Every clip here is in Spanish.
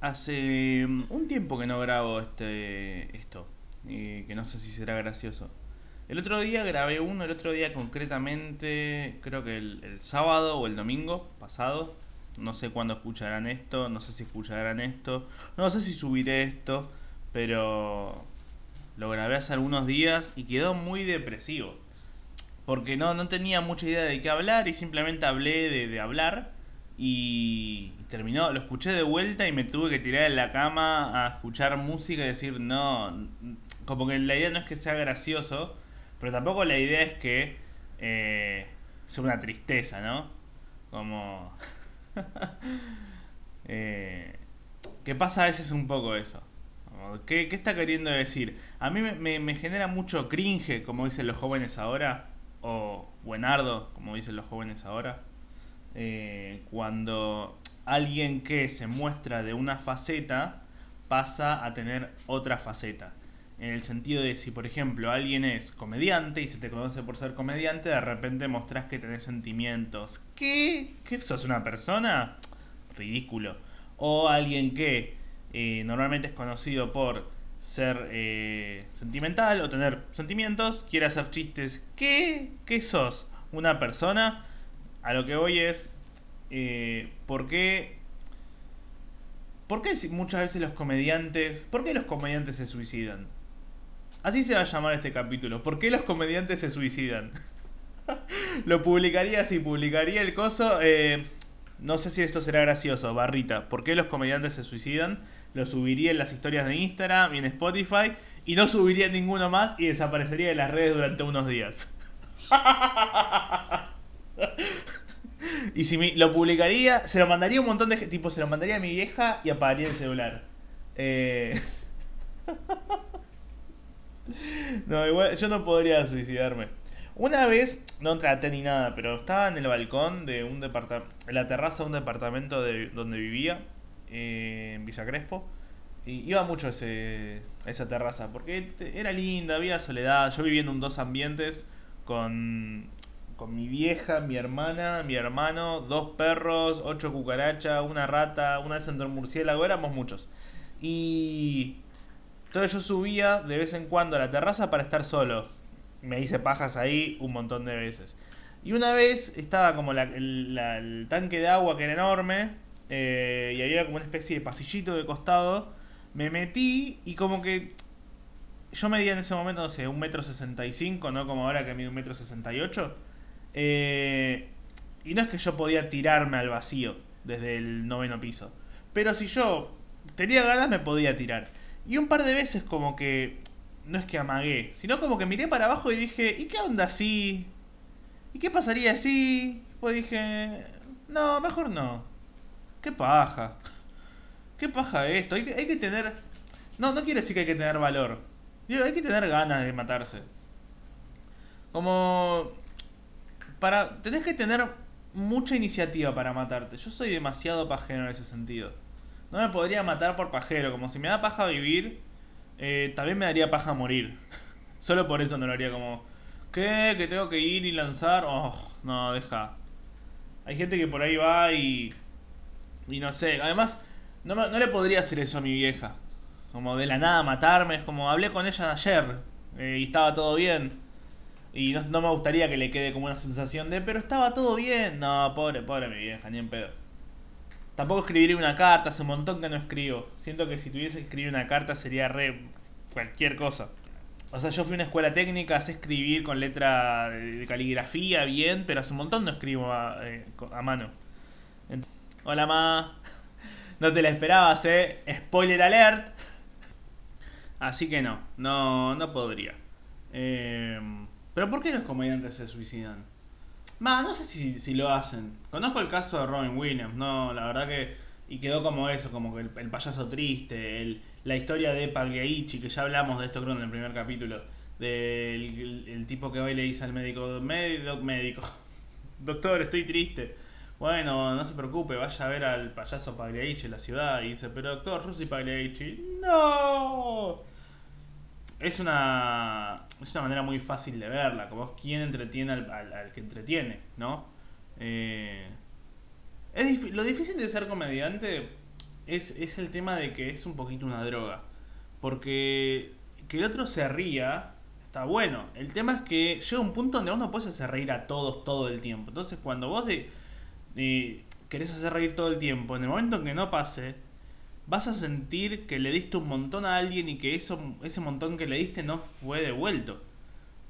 Hace mm, un tiempo que no grabo este esto, y que no sé si será gracioso. El otro día grabé uno, el otro día concretamente, creo que el, sábado o el domingo pasado. No sé cuándo escucharán esto, no sé si escucharán esto, no sé si subiré esto, pero lo grabé hace algunos días y quedó muy depresivo. Porque no, no tenía mucha idea de qué hablar y simplemente hablé de hablar y terminó, lo escuché de vuelta y me tuve que tirar en la cama a escuchar música y decir, no, como que la idea no es que sea gracioso, pero tampoco la idea es que eh, sea una tristeza, ¿no? Como... eh, que pasa a veces un poco eso. ¿Qué, ¿Qué, está queriendo decir? A mí me, me, me, genera mucho cringe, como dicen los jóvenes ahora, o buenardo, como dicen los jóvenes ahora eh, cuando alguien que se muestra de una faceta pasa a tener otra faceta. En el sentido de si, por ejemplo, alguien es comediante y se te conoce por ser comediante, de repente mostrás que tenés sentimientos. ¿Qué? ¿Qué sos una persona? Ridículo. O alguien que eh, normalmente es conocido por ser eh, sentimental o tener sentimientos, quiere hacer chistes. ¿Qué? ¿Qué sos? ¿Una persona? A lo que voy es, eh, ¿por qué, ¿por qué muchas veces los comediantes, por qué los comediantes se suicidan? Así se va a llamar este capítulo, ¿por qué los comediantes se suicidan? lo publicaría así, publicaría el coso, eh, no sé si esto será gracioso, barrita, ¿por qué los comediantes se suicidan? Lo subiría en las historias de Instagram y en Spotify y no subiría ninguno más y desaparecería de las redes durante unos días. y si me, lo publicaría, se lo mandaría un montón de tipo, se lo mandaría a mi vieja y apagaría el celular. Eh... no, igual yo no podría suicidarme. Una vez, no traté ni nada, pero estaba en el balcón de un departamento, en la terraza de un departamento de donde vivía, eh, en Villa Crespo. Y iba mucho ese, esa terraza, porque era linda, había soledad. Yo vivía en un dos ambientes con con mi vieja, mi hermana, mi hermano, dos perros, ocho cucarachas, una rata, una centro murciélago, éramos muchos. Y entonces yo subía de vez en cuando a la terraza para estar solo. Me hice pajas ahí un montón de veces. Y una vez estaba como el, tanque de agua que era enorme eh, y había como una especie de pasillito de costado. Me metí y como que yo medía en ese momento, no sé, un metro sesenta y cinco, no como ahora que mido un metro sesenta y ocho. Eh, y no es que yo podía tirarme al vacío desde el noveno piso. Pero si yo tenía ganas me podía tirar. Y un par de veces como que... No es que amagué, sino como que miré para abajo y dije, ¿y qué onda así? ¿Y qué pasaría si? Pues dije, no, mejor no. ¿Qué paja? ¿Qué paja esto? Hay que, hay que tener... No, no quiere decir que hay que tener valor. Digo, hay que tener ganas de matarse. Como para tenés que tener mucha iniciativa para matarte. Yo soy demasiado pajero en ese sentido. No me podría matar por pajero. Como si me da paja vivir, eh, también me daría paja morir. Solo por eso no lo haría como... ¿Qué? ¿Que tengo que ir y lanzar? Oh, no, deja. Hay gente que por ahí va y... Y no sé. Además, no, no le podría hacer eso a mi vieja. Como de la nada matarme. Es como hablé con ella ayer eh, y estaba todo bien. Y no, no, me gustaría que le quede como una sensación de, pero estaba todo bien. No, pobre, pobre mi vieja, ni en pedo. Tampoco escribiría una carta, hace un montón que no escribo. Siento que si tuviese que escribir una carta sería re cualquier cosa. O sea, yo fui a una escuela técnica, sé escribir con letra de caligrafía bien, pero hace un montón no escribo a, eh, a mano. Hola, ma. No te la esperabas, eh. Spoiler alert. Así que no, no, no podría. Eh, pero ¿por qué los comediantes se suicidan? Más, no sé si, lo hacen. Conozco el caso de Robin Williams, no, la verdad que. Y quedó como eso, como que el, payaso triste, el, la historia de Pagliaichi, que ya hablamos de esto creo en el primer capítulo. Del el, el tipo que va y le dice al médico, médico, médico, doctor, estoy triste. Bueno, no se preocupe, vaya a ver al payaso Pagliaichi en la ciudad. Y dice, pero doctor, yo soy Pagliaichi. ¡No! es una, es una manera muy fácil de verla, como quién entretiene al, que entretiene, ¿no? Eh, es lo difícil de ser comediante es, es el tema de que es un poquito una droga. Porque que el otro se ría está bueno. El tema es que llega un punto donde uno puede hacer reír a todos todo el tiempo. Entonces, cuando vos de, querés hacer reír todo el tiempo, en el momento en que no pase, vas a sentir que le diste un montón a alguien y que eso, ese montón que le diste no fue devuelto.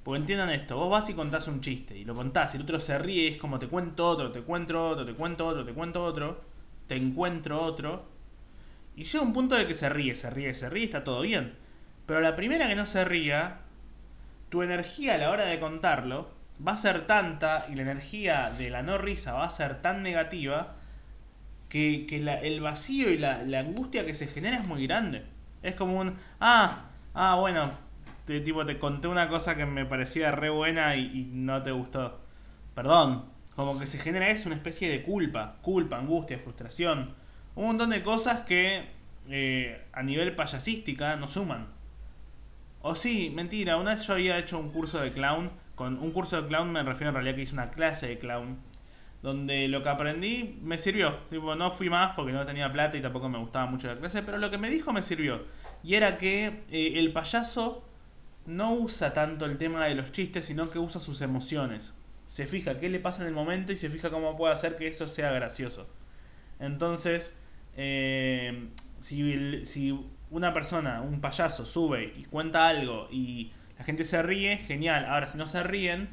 Porque entiendan esto, vos vas y contás un chiste y lo contás y el otro se ríe y es como te cuento otro, te cuento otro, te cuento otro, te cuento otro, te encuentro otro. Y llega un punto en el que se ríe, se ríe, se ríe, está todo bien. Pero la primera que no se ría, tu energía a la hora de contarlo va a ser tanta y la energía de la no risa va a ser tan negativa que, el vacío y la, angustia que se genera es muy grande. Es como un, ah, ah, bueno, te, tipo, te conté una cosa que me parecía re buena y, no te gustó. Perdón, como que se genera eso, una especie de culpa, culpa, angustia, frustración. Un montón de cosas que eh, a nivel payasística no suman. O sí, mentira, una vez yo había hecho un curso de clown. Con un curso de clown me refiero en realidad que hice una clase de clown donde lo que aprendí me sirvió. Tipo, no fui más porque no tenía plata y tampoco me gustaba mucho la clase, pero lo que me dijo me sirvió. Y era que eh, el payaso no usa tanto el tema de los chistes, sino que usa sus emociones. Se fija qué le pasa en el momento y se fija cómo puede hacer que eso sea gracioso. Entonces, eh, si, si una persona, un payaso, sube y cuenta algo y la gente se ríe, genial. Ahora, si no se ríen,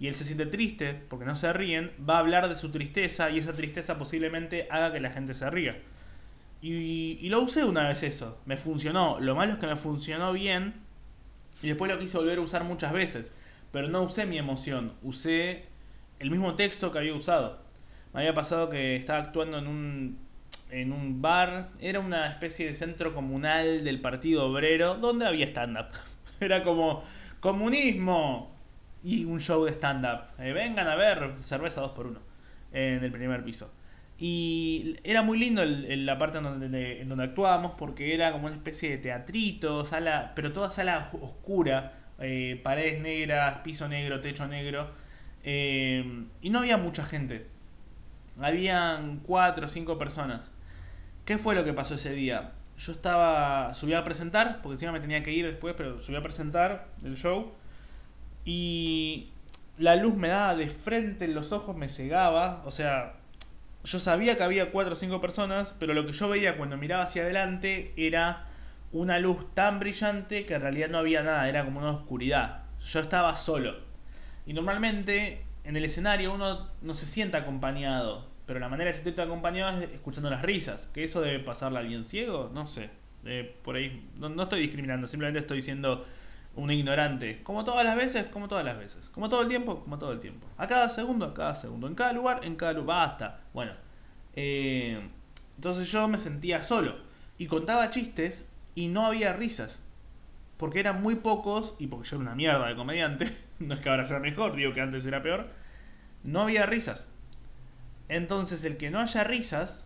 y él se siente triste porque no se ríen, va a hablar de su tristeza y esa tristeza posiblemente haga que la gente se ría. Y, lo usé una vez eso, me funcionó. Lo malo es que me funcionó bien y después lo quise volver a usar muchas veces. Pero no usé mi emoción, usé el mismo texto que había usado. Me había pasado que estaba actuando en un, en un bar, era una especie de centro comunal del Partido Obrero, donde había stand-up. Era como, comunismo, y un show de stand-up. Eh, vengan a ver cerveza 2x1 en el primer piso. Y era muy lindo la parte en donde, en donde actuábamos porque era como una especie de teatrito, sala, pero toda sala oscura, eh, paredes negras, piso negro, techo negro. Eh, y no había mucha gente. Habían cuatro o cinco personas. ¿Qué fue lo que pasó ese día? Yo estaba, subí a presentar, porque encima me tenía que ir después, pero subí a presentar el show. Y la luz me daba de frente en los ojos, me cegaba. O sea, yo sabía que había cuatro o cinco personas, pero lo que yo veía cuando miraba hacia adelante era una luz tan brillante que en realidad no había nada, era como una oscuridad. Yo estaba solo. Y normalmente en el escenario uno no se siente acompañado, pero la manera de sentirte acompañado es escuchando las risas. Que eso debe pasarle a alguien ciego, no sé. Eh, por ahí, no, no estoy discriminando, simplemente estoy diciendo un ignorante. Como todas las veces, como todas las veces. Como todo el tiempo, como todo el tiempo. A cada segundo, a cada segundo. En cada lugar, en cada lugar. Basta. Bueno. Eh, entonces yo me sentía solo. Y contaba chistes y no había risas. Porque eran muy pocos y porque yo era una mierda de comediante. no es que ahora sea mejor, digo que antes era peor. No había risas. Entonces el que no haya risas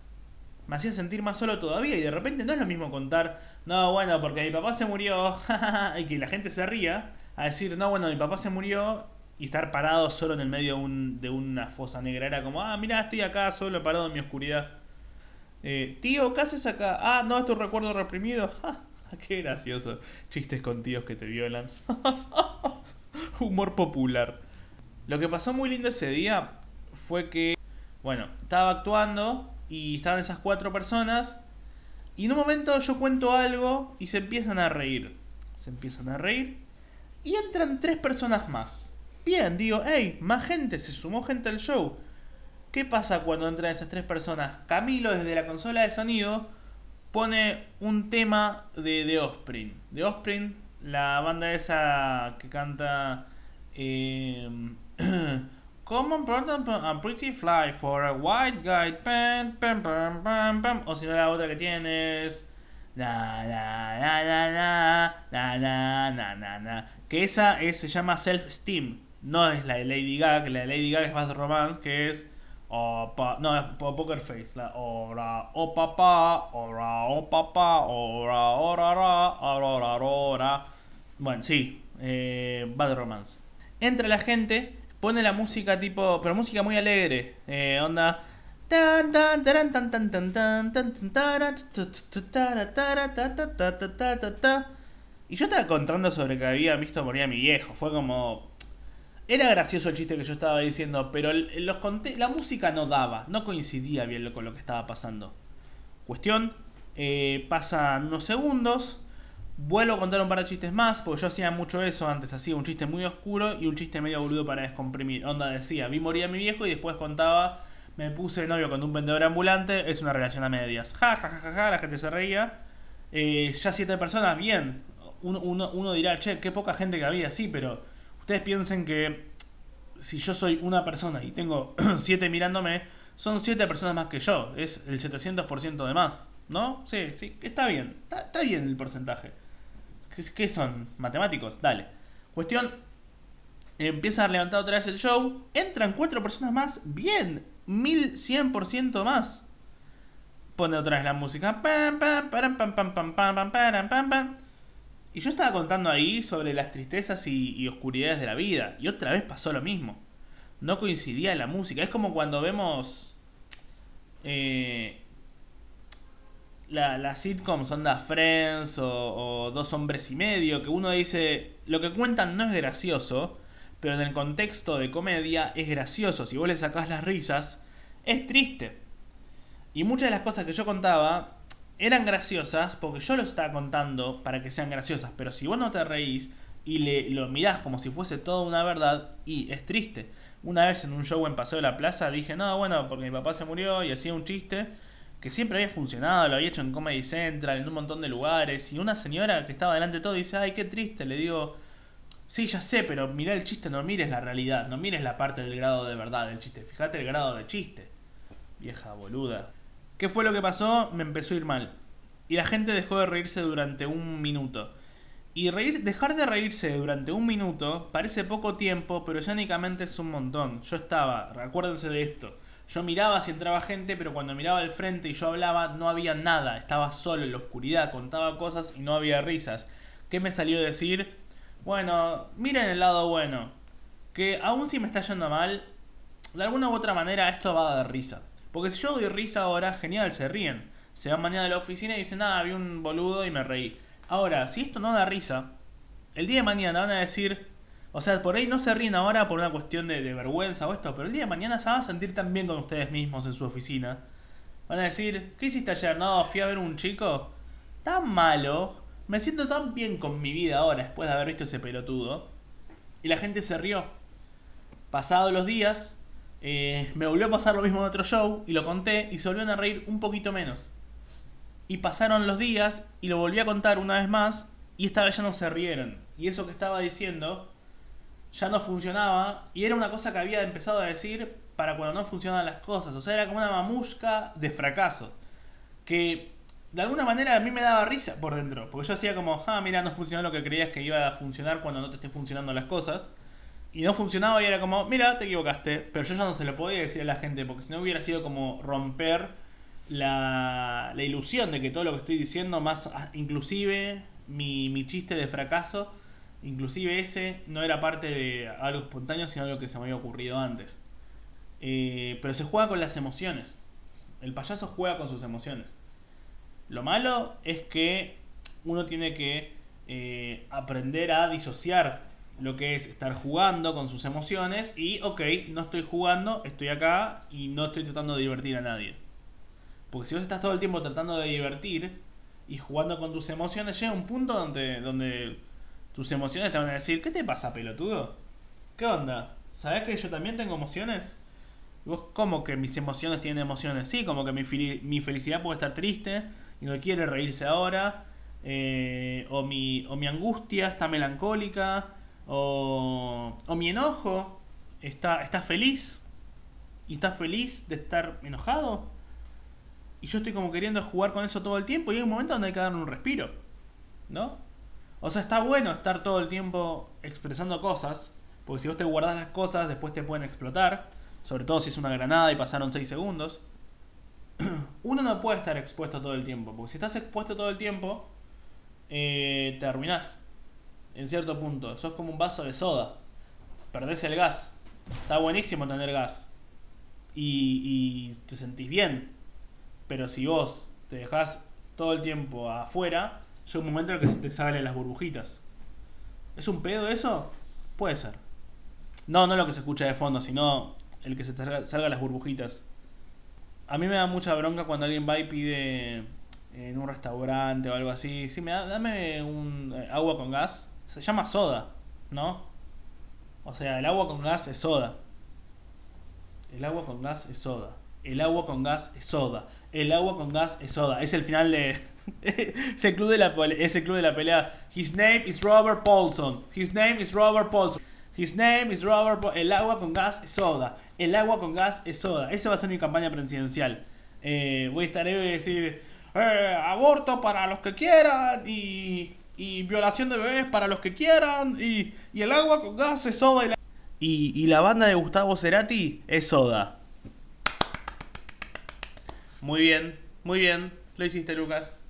me hacía sentir más solo todavía. Y de repente no es lo mismo contar, no, bueno, porque mi papá se murió, y que la gente se ría, a decir, no, bueno, mi papá se murió, y estar parado solo en el medio de, una fosa negra. Era como, ah, mira, estoy acá solo parado en mi oscuridad. Eh, tío, ¿qué haces acá? Ah, no, es tu recuerdo reprimido. qué gracioso. Chistes con tíos que te violan. Humor popular. Lo que pasó muy lindo ese día fue que, bueno, estaba actuando y estaban esas cuatro personas. Y en un momento yo cuento algo y se empiezan a reír. Se empiezan a reír. Y entran tres personas más. Bien, digo, hey, más gente, se sumó gente al show. ¿Qué pasa cuando entran esas tres personas? Camilo desde la consola de sonido pone un tema de The Offspring. The Offspring, la banda esa que canta... Eh, Common problem I'm pretty fly for a white guy. Pam, pam, pam, pam, pam. O si no, la otra que tienes. Na, na, na, na, na, na, na, na, na. Que esa es, se llama Self-Esteem. No es la de Lady Gaga, que la de Lady Gaga es más romance, que es. Opa, no, es Poker Face. La ora, o papá, ora, o papá, ora, ora, ora, ora, ora, ora. Bueno, sí, eh, Bad Romance. Entra la gente pone la música tipo, pero música muy alegre, onda... Y yo estaba contando sobre que había visto morir a mi viejo. Fue como. Era gracioso el chiste que yo estaba diciendo, pero los la música no daba, no coincidía bien con lo que estaba pasando. Cuestión, eh, pasan unos segundos, vuelvo a contar un par de chistes más, porque yo hacía mucho eso antes, hacía un chiste muy oscuro y un chiste medio boludo para descomprimir. Onda decía, vi morir a mi viejo y después contaba, me puse novio con un vendedor ambulante, es una relación a medias. Ja, ja, ja, ja, ja, la gente se reía. Eh, ya siete personas, bien. Uno, uno, uno dirá, che, qué poca gente que había, sí, pero ustedes piensen que si yo soy una persona y tengo siete mirándome, son siete personas más que yo. Es el 700% de más. ¿No? Sí, sí, está bien. Está bien el porcentaje. ¿Qué, son? ¿Matemáticos? Dale. Cuestión. Empieza a levantar otra vez el show. Entran cuatro personas más. Bien. 1100% más. Pone otra vez la música. Pam, pam, pam, pam, pam, pam, pam, pam, pam. Y yo estaba contando ahí sobre las tristezas y, y oscuridades de la vida. Y otra vez pasó lo mismo. No coincidía la música. Es como cuando vemos eh, la, las sitcoms onda Friends o, o Dos Hombres y Medio. Que uno dice, lo que cuentan no es gracioso. Pero en el contexto de comedia es gracioso. Si vos le sacás las risas, es triste. Y muchas de las cosas que yo contaba eran graciosas porque yo lo estaba contando para que sean graciosas. Pero si vos no te reís y le, lo mirás como si fuese toda una verdad, y es triste. Una vez en un show en Paseo de la Plaza dije, no, bueno, porque mi papá se murió y hacía un chiste que siempre había funcionado, lo había hecho en Comedy Central, en un montón de lugares. Y una señora que estaba delante de todo dice, ay, qué triste. Le digo, sí, ya sé, pero mirá el chiste, no mires la realidad, no mires la parte del grado de verdad del chiste. Fíjate el grado de chiste. Vieja boluda. ¿Qué fue lo que pasó? Me empezó a ir mal. Y la gente dejó de reírse durante un minuto. Y reír, dejar de reírse durante un minuto parece poco tiempo, pero escénicamente es un montón. Yo estaba, acuérdense de esto. Yo miraba si entraba gente, pero cuando miraba al frente y yo hablaba, no había nada. Estaba solo en la oscuridad, contaba cosas y no había risas. ¿Qué me salió a decir? Bueno, miren el lado bueno. Que aún si me está yendo mal, de alguna u otra manera esto va a dar risa. Porque si yo doy risa ahora, genial, se ríen. Se van mañana a la oficina y dicen, nada, vi un boludo y me reí. Ahora, si esto no da risa, el día de mañana van a decir, o sea, por ahí no se ríen ahora por una cuestión de, vergüenza o esto, pero el día de mañana se van a sentir tan bien con ustedes mismos en su oficina. Van a decir, ¿qué hiciste ayer? No, fui a ver un chico tan malo. Me siento tan bien con mi vida ahora después de haber visto ese pelotudo. Y la gente se rió. Pasados los días, eh, me volvió a pasar lo mismo en otro show y lo conté y se volvieron a reír un poquito menos. Y pasaron los días y lo volví a contar una vez más y esta vez ya no se rieron. Y eso que estaba diciendo ya no funcionaba y era una cosa que había empezado a decir para cuando no funcionan las cosas. O sea, era como una mamushka de fracaso. Que de alguna manera a mí me daba risa por dentro. Porque yo hacía como, ah, mira, no funcionó lo que creías que iba a funcionar cuando no te esté funcionando las cosas. Y no funcionaba y era como, mira, te equivocaste. Pero yo ya no se lo podía decir a la gente porque si no hubiera sido como romper la, la ilusión de que todo lo que estoy diciendo, más inclusive mi, mi chiste de fracaso, inclusive ese, no era parte de algo espontáneo, sino algo que se me había ocurrido antes. Eh, pero se juega con las emociones. El payaso juega con sus emociones. Lo malo es que uno tiene que eh, aprender a disociar lo que es estar jugando con sus emociones y, ok, no estoy jugando, estoy acá y no estoy tratando de divertir a nadie. Porque si vos estás todo el tiempo tratando de divertir y jugando con tus emociones, llega un punto donde, donde tus emociones te van a decir, ¿qué te pasa, pelotudo? ¿Qué onda? ¿Sabés que yo también tengo emociones? ¿Y vos cómo que mis emociones tienen emociones? Sí, como que mi, mi felicidad puede estar triste y no quiere reírse ahora. eh, o, mi, o mi angustia está melancólica. O, o mi enojo está, está feliz. Y está feliz de estar enojado. Y yo estoy como queriendo jugar con eso todo el tiempo y hay un momento donde hay que darle un respiro. ¿No? O sea, está bueno estar todo el tiempo expresando cosas. Porque si vos te guardas las cosas, después te pueden explotar. Sobre todo si es una granada y pasaron 6 segundos. Uno no puede estar expuesto todo el tiempo. Porque si estás expuesto todo el tiempo, eh, te arruinás. En cierto punto. Sos como un vaso de soda. Perdés el gas. Está buenísimo tener gas. y, y te sentís bien. Pero si vos te dejás todo el tiempo afuera, llega un momento en el que se te salen las burbujitas. ¿Es un pedo eso? Puede ser. No, no lo que se escucha de fondo, sino el que se te salga, las burbujitas. A mí me da mucha bronca cuando alguien va y pide en un restaurante o algo así. Sí, me da, dame un eh, agua con gas. Se llama soda, ¿no? O sea, el agua con gas es soda. El agua con gas es soda. El agua con gas es soda. El agua con gas es soda. Es el final de. es, el club de la, club de la pelea. His name is Robert Paulson. His name is Robert Paulson. His name is Robert Paul- El agua con gas es soda. El agua con gas es soda. Esa va a ser mi campaña presidencial. Eh, voy a estar ahí y voy a decir. eh, aborto para los que quieran. Y. Y violación de bebés para los que quieran. Y, y el agua con gas es soda. Y la, y, y la banda de Gustavo Cerati es soda. Muy bien, muy bien. Lo hiciste, Lucas.